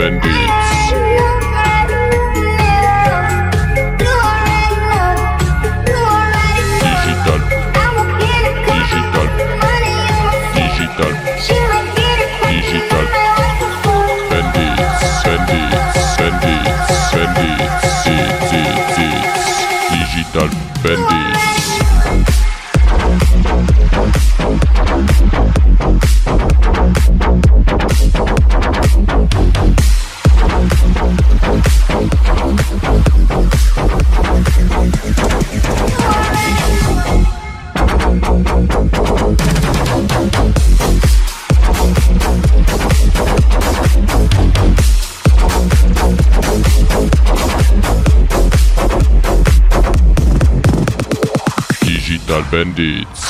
Urban Beats. Bandits.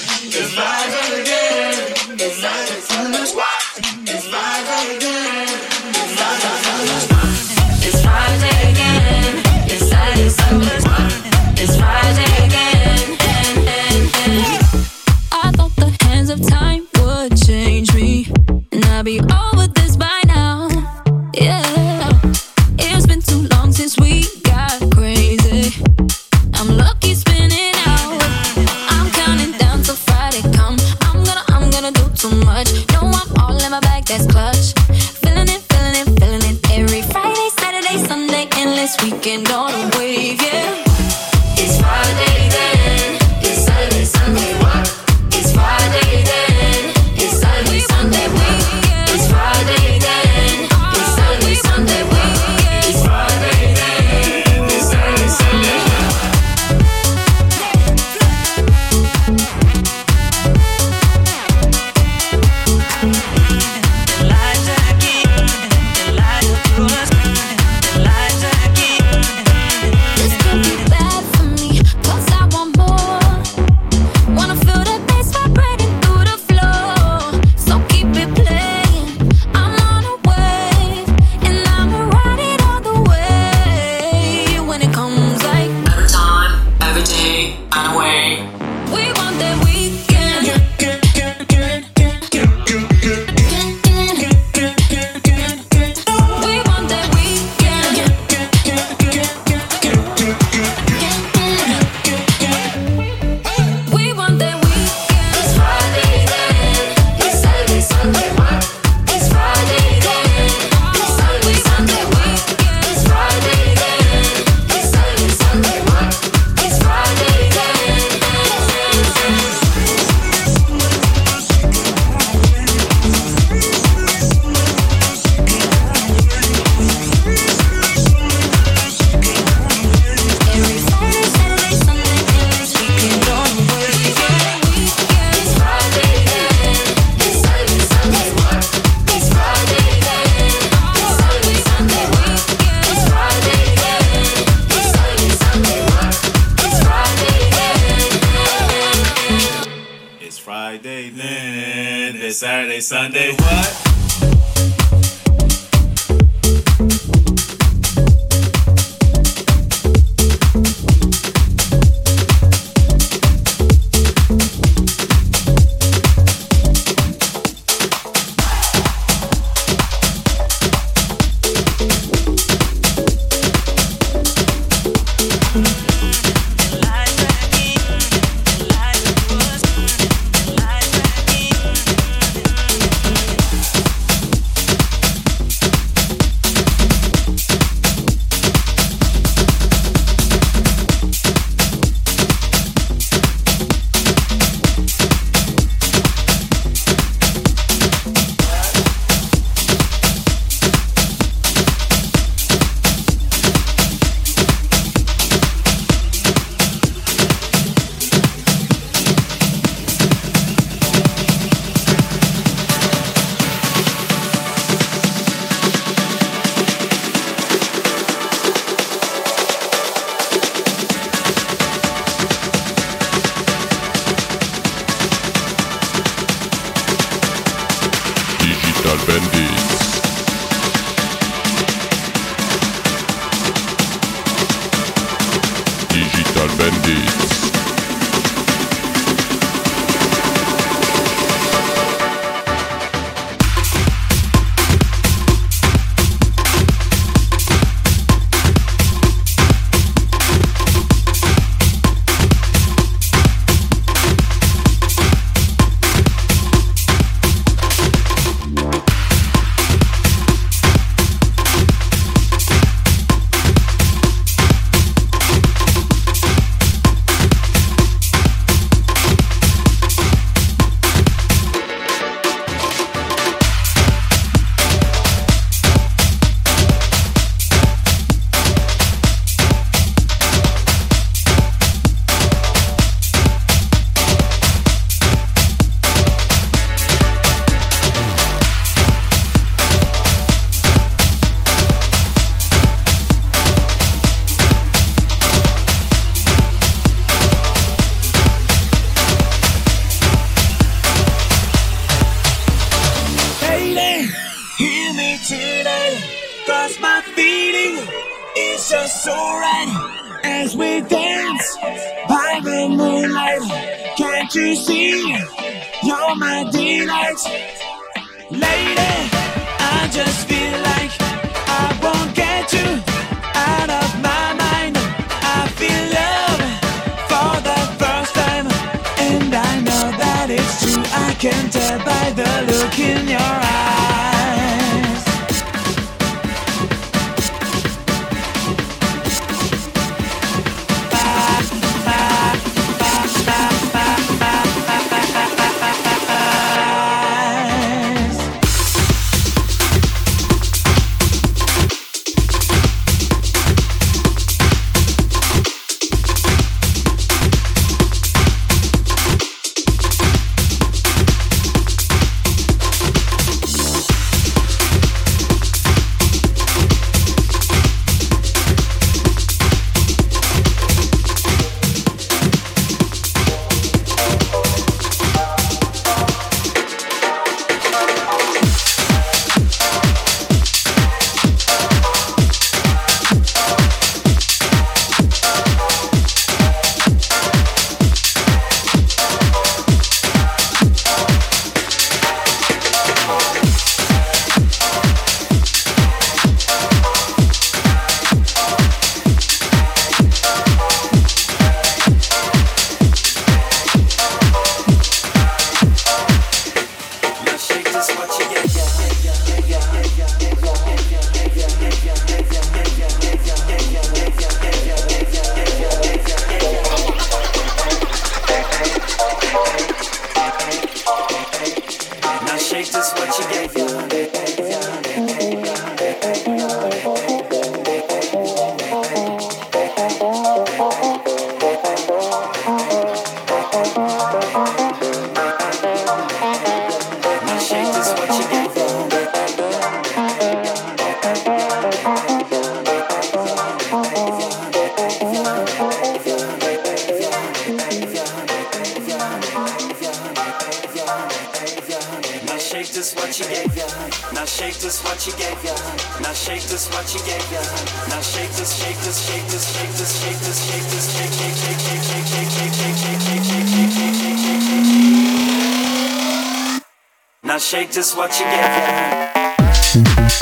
just what you give.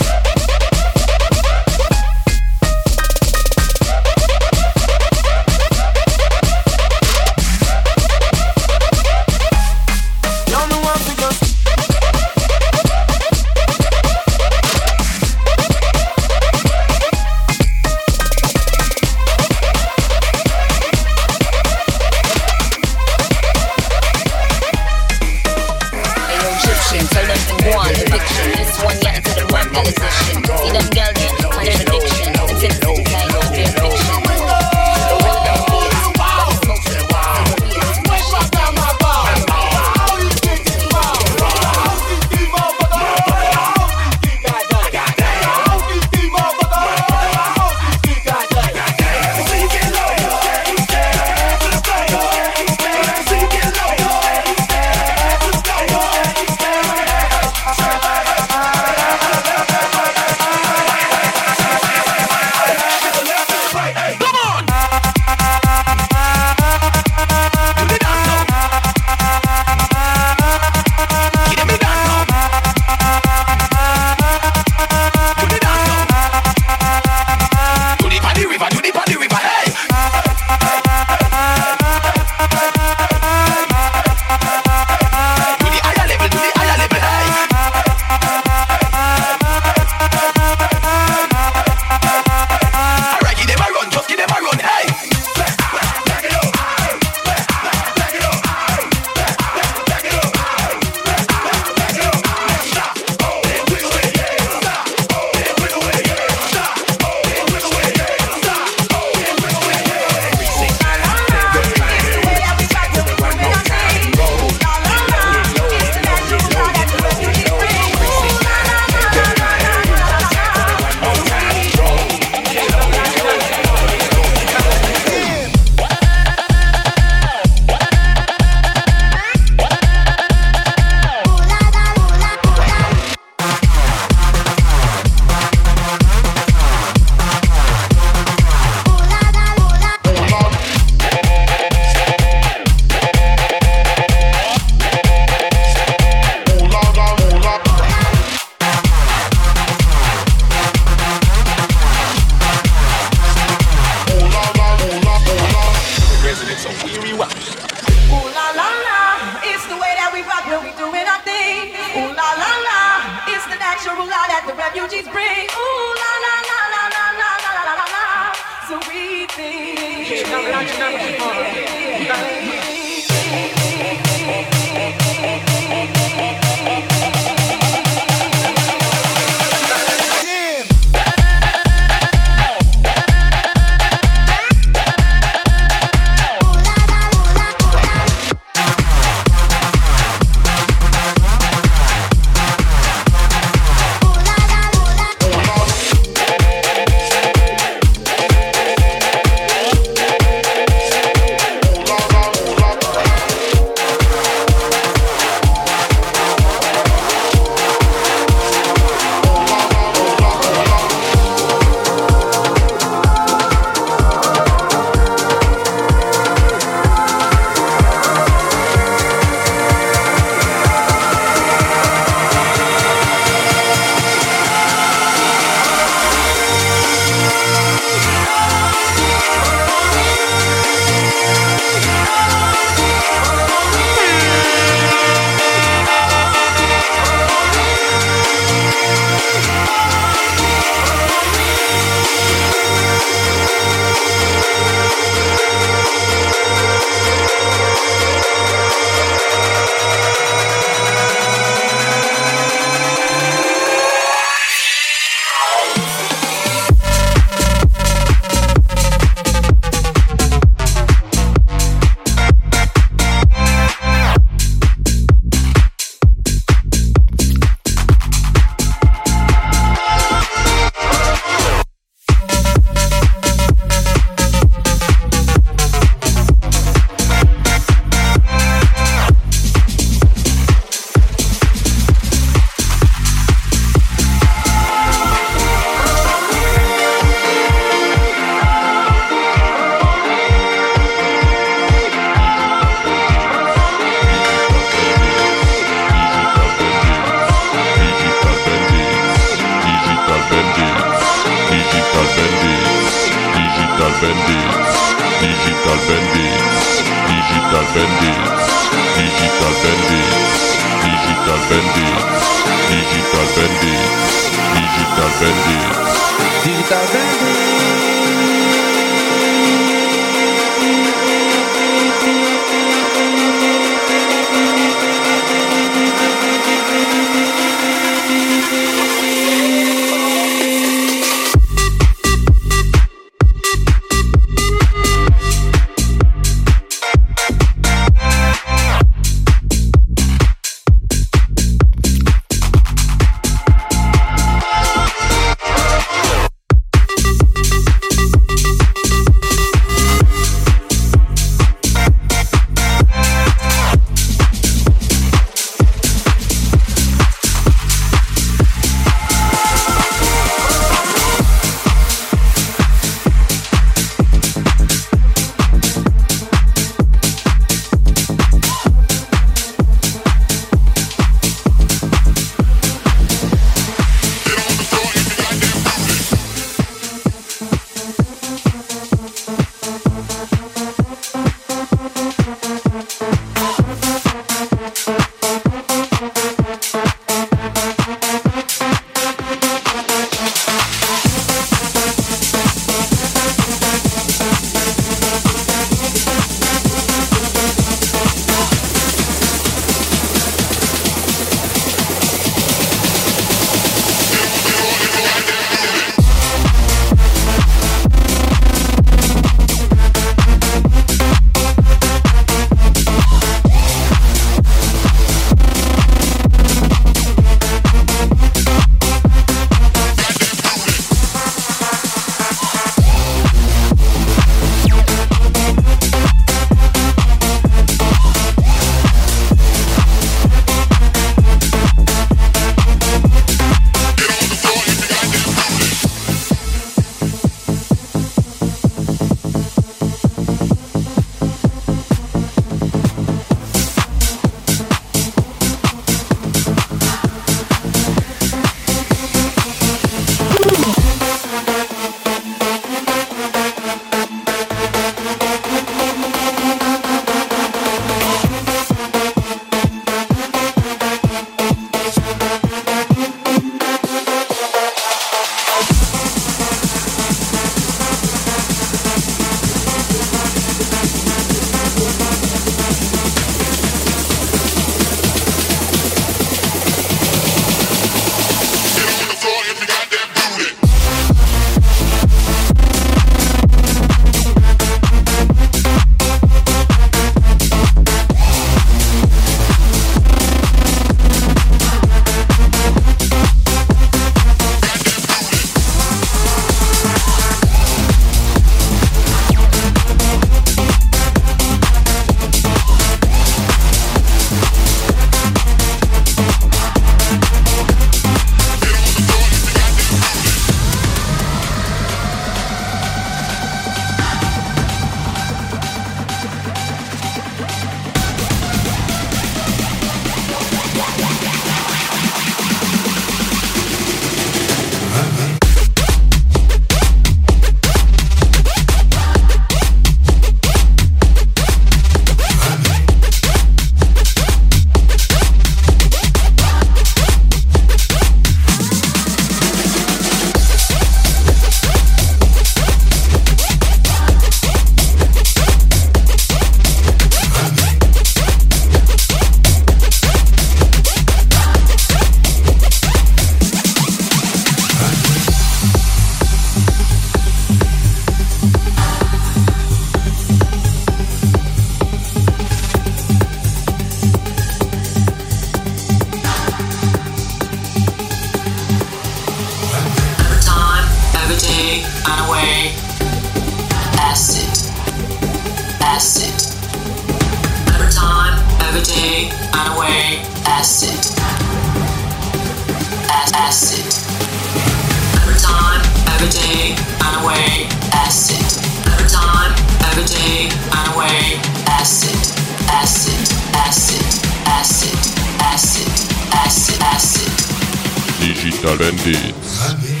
Digital Bandits.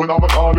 From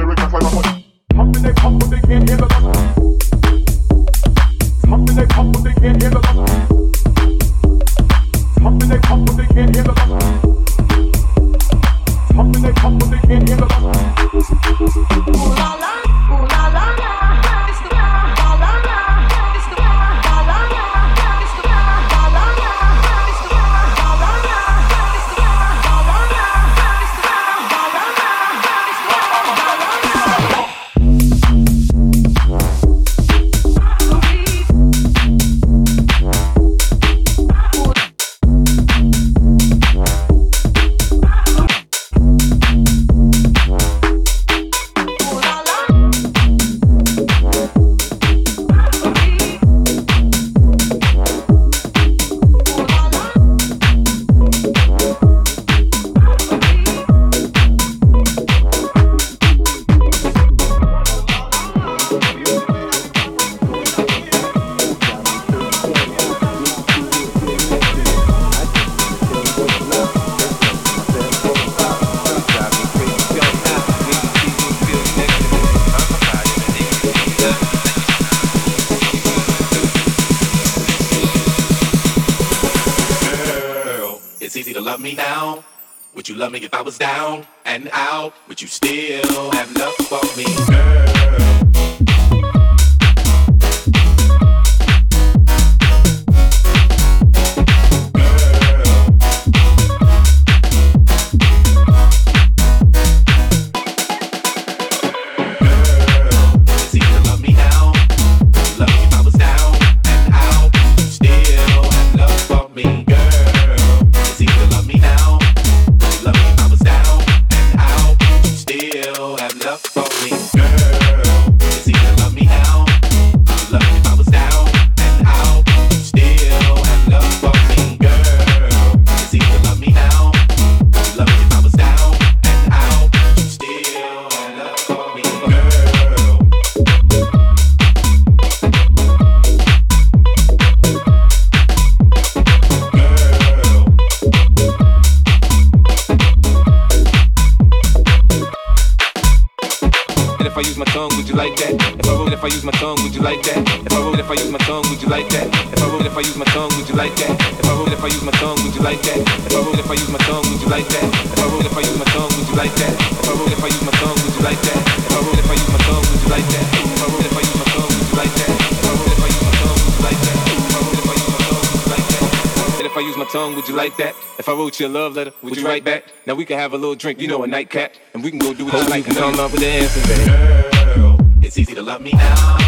wrote you a love letter. Would, Would you, write back? back? Now we can have a little drink, you know, a nightcap, and we can go do what Hope you like. You fell with the answers, baby. Girl, it's easy to love me now.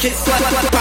get slapped.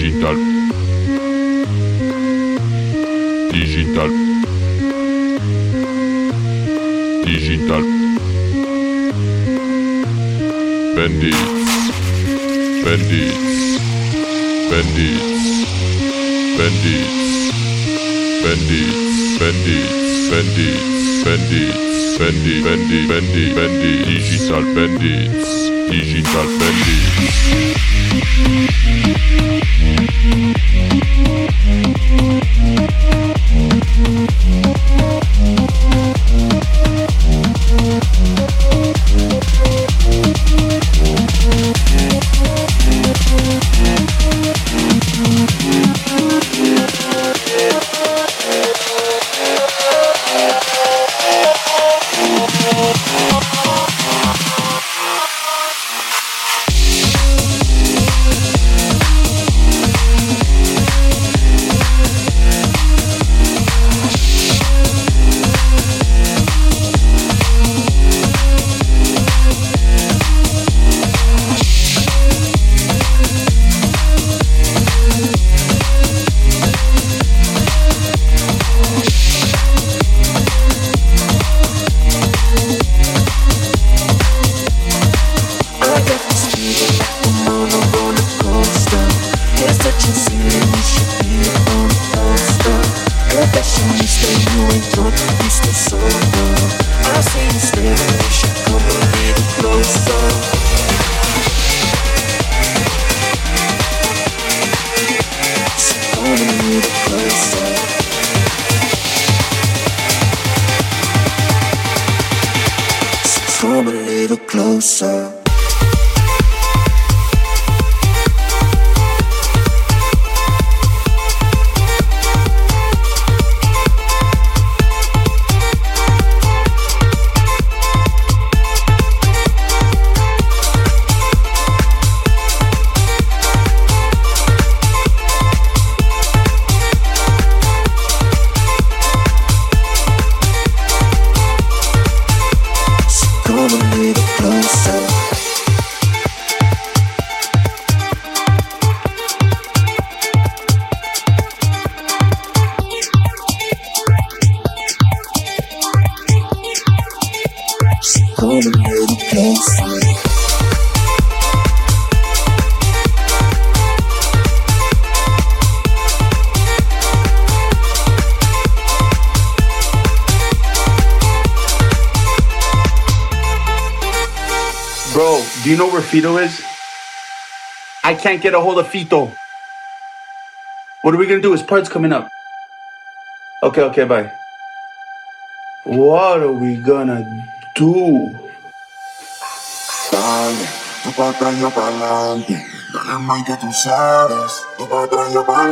Digital. Digital. Digital. Bandits. Bandits. Bandits. Bandits. Bandits. Bandits. Bandits. Bandits. Bandits. Bandits. Bandits. Bandits. Digital bandits. Do you know where Fito is? I can't get a hold of Fito. What are we gonna do? His part's coming up. Okay, okay, bye. What are we gonna do? Dale, tú pa' atrás yo. Dale más que tú sabes. Tú pa' atrás yo pa'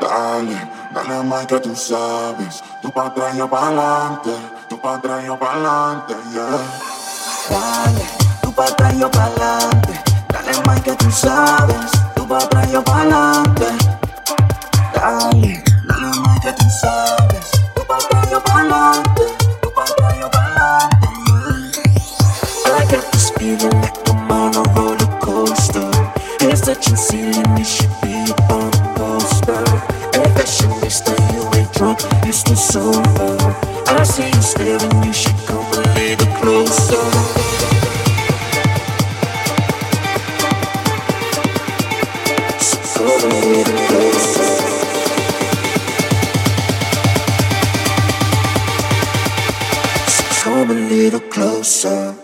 Dale, dale más que tú sabes. Tú pa' atrás yo pa' adelante. Tú pa' atrás yo pa' adelante, yeah. Dale, tú pa' atrás yo. Dale más que tú sabes. Tú pa' atrás yo. Dale, dale más que tú sabes. Tú pa' atrás yo. Tú pa' atrás yo. I got this feeling like I'm on a roller coaster. It's touching ceiling, it should be on a. Hey, fashionista, you ain't drunk, you still sober. I see you staring, you should come a little closer. Come a little closer.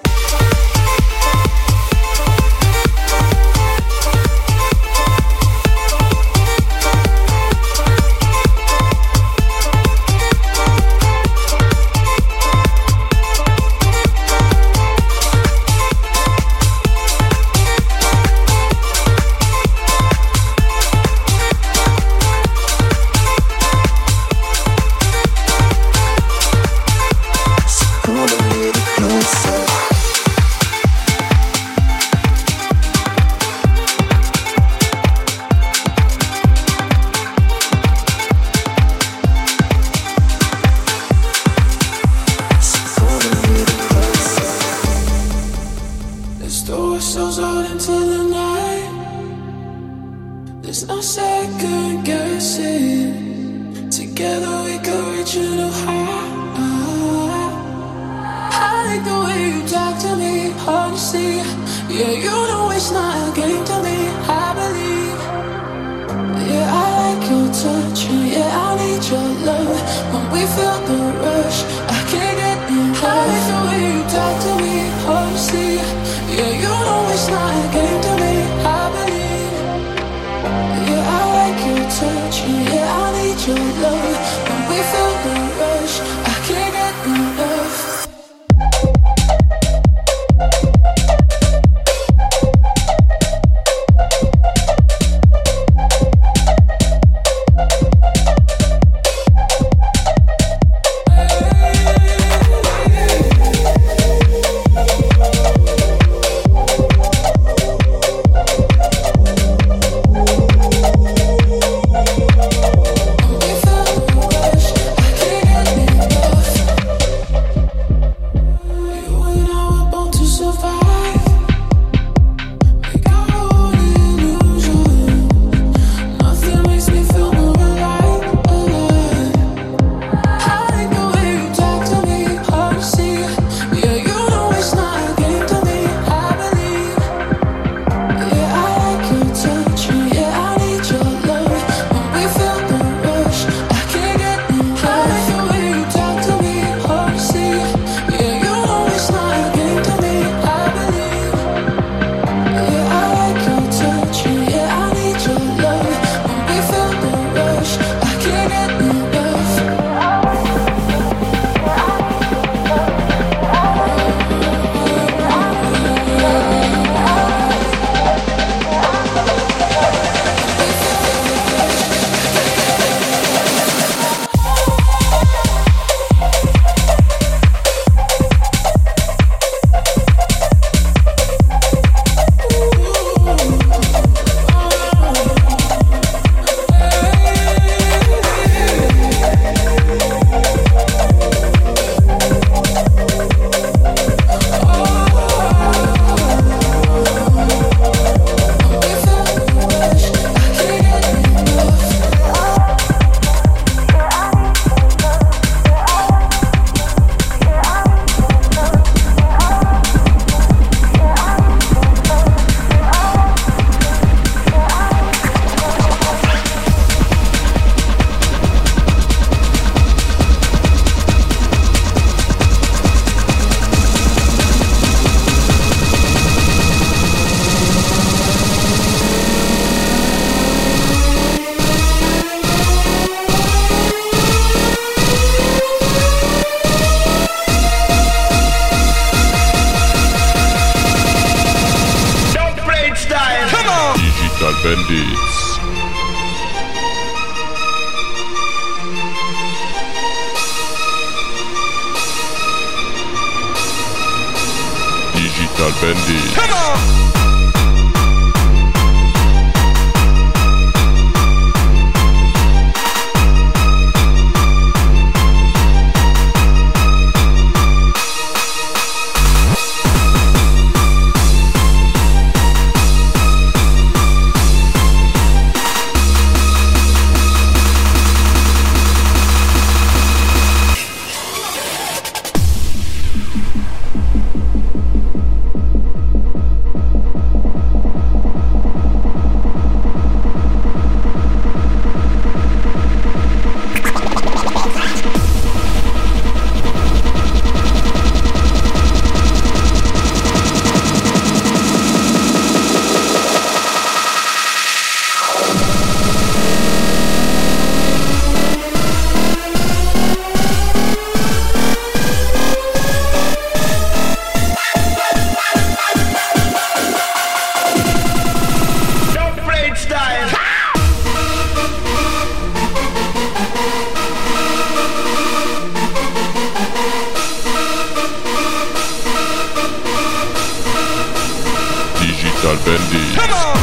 Dr. Bendy. Come on!